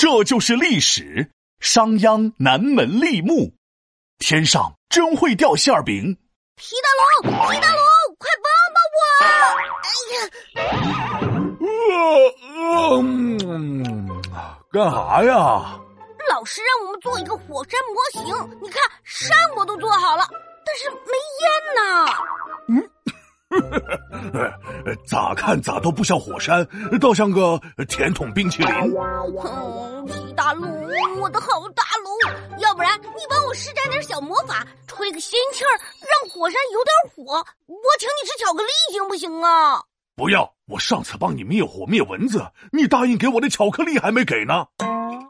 这就是历史。商鞅南门立木，天上真会掉馅儿饼。皮大龙，皮大龙，快帮帮我！呃呃，干啥呀？老师让我们做一个火山模型，你看山我都咋看咋都不像火山，倒像个甜筒冰淇淋。嗯，皮大龙，我的好大龙，要不然你帮我施展点小魔法，吹个仙气儿，让火山有点火，我请你吃巧克力行不行啊？不要，我上次帮你灭火灭蚊子，你答应给我的巧克力还没给呢。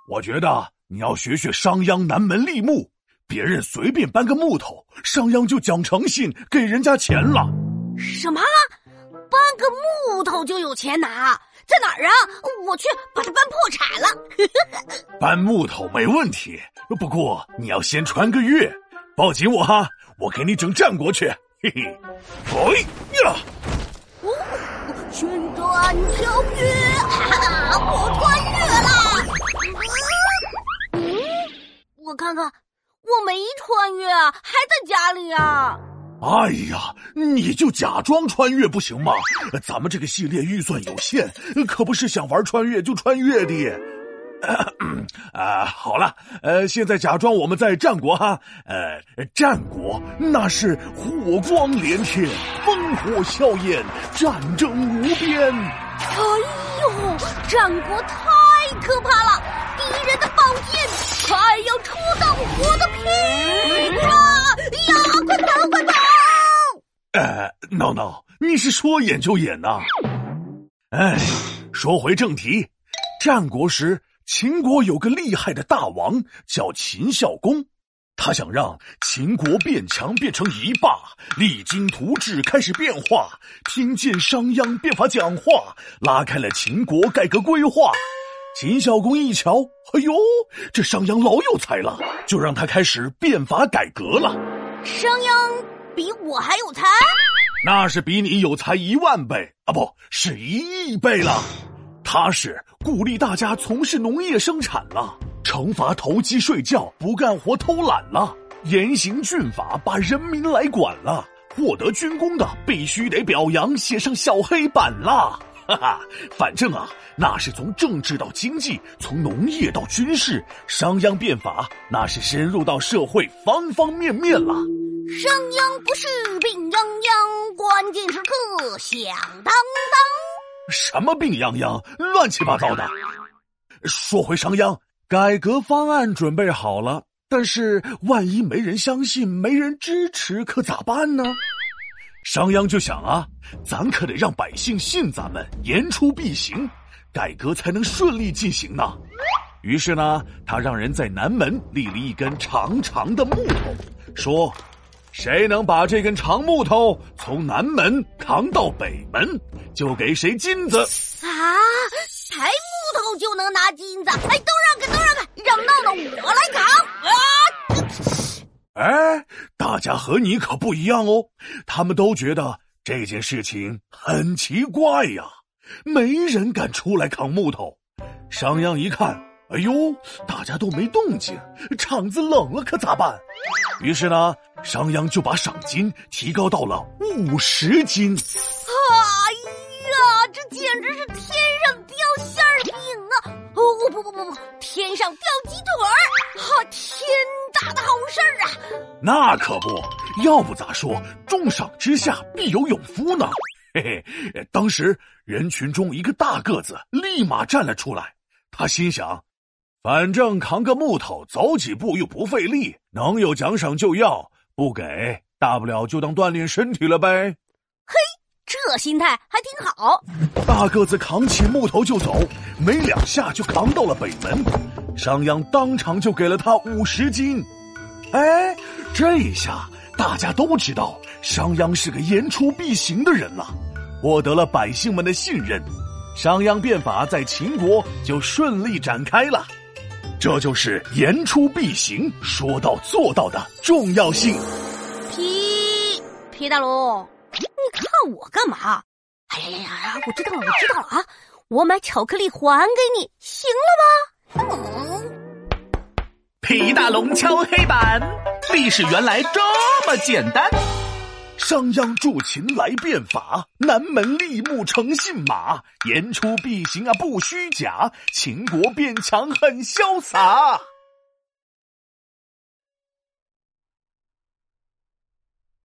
我觉得你要学学商鞅南门立木，别人随便搬个木头，商鞅就讲诚信给人家钱了。什么？搬个木头就有钱拿？在哪儿啊？我去把它搬破产了。搬木头没问题，不过你要先穿个越。抱紧我哈，我给你整战国去。嘿嘿，哎呀！哦，旋转跳跃，哈哈，我穿越了。嗯，我看看，我没穿越啊，还。哎呀，你就假装穿越不行吗？咱们这个系列预算有限，可不是想玩穿越就穿越的。啊，好了，呃，现在假装我们在战国哈，呃，战国那是火光连天，烽火硝烟，战争无边。哎呦，战国太可怕了，敌人的宝剑快要戳到我的皮了闹闹，你是说演就演呐？哎，说回正题，战国时，秦国有个厉害的大王叫秦孝公，他想让秦国变强，变成一霸，励精图治，开始变化。听见商鞅变法讲话，拉开了秦国改革规划。秦孝公一瞧，哎呦，这商鞅老有才了，就让他开始变法改革了。商鞅。比我还有才，那是比你有才一万倍啊，不是一亿倍了。他是鼓励大家从事农业生产了，惩罚投机睡觉、不干活、偷懒了，严刑峻法，把人民来管了。获得军功的必须得表扬，写上小黑板了。哈哈，反正啊，那是从政治到经济，从农业到军事，商鞅变法那是深入到社会方方面面了。商鞅不是病殃殃，关键时刻响当当。什么病殃殃，乱七八糟的。说回商鞅，改革方案准备好了，但是万一没人相信，没人支持，可咋办呢？商鞅就想啊，咱可得让百姓信咱们，言出必行，改革才能顺利进行呢。于是呢，他让人在南门立了一根长长的木头，说：“谁能把这根长木头从南门扛到北门，就给谁金子。”啊，抬木头就能拿金子？哎，都让开，都让开，让闹闹我来扛啊！哎，大家和你可不一样哦，他们都觉得这件事情很奇怪呀，没人敢出来扛木头。商鞅一看，哎呦，大家都没动静，场子冷了，可咋办？于是呢，商鞅就把赏金提高到了五十斤。哎呀，这简直是天上掉馅儿饼啊！哦，不不不不，天上掉鸡腿儿！哈，天大的好事儿啊！那可不要不咋说，重赏之下必有勇夫呢。嘿嘿，当时人群中一个大个子立马站了出来，他心想：反正扛个木头走几步又不费力，能有奖赏就要，不给大不了就当锻炼身体了呗。嘿，这心态还挺好。大个子扛起木头就走，没两下就扛到了北门。商鞅当场就给了他五十斤。哎，这一下大家都知道商鞅是个言出必行的人了，获得了百姓们的信任，商鞅变法在秦国就顺利展开了。这就是言出必行、说到做到的重要性。皮皮大龙，你看我干嘛？哎呀呀呀！我知道了，我知道了啊！我买巧克力还给你，行了吗？皮大龙敲黑板，历史原来这么简单。商鞅助秦来变法，南门立木成信马，言出必行啊不虚假，秦国变强很潇洒。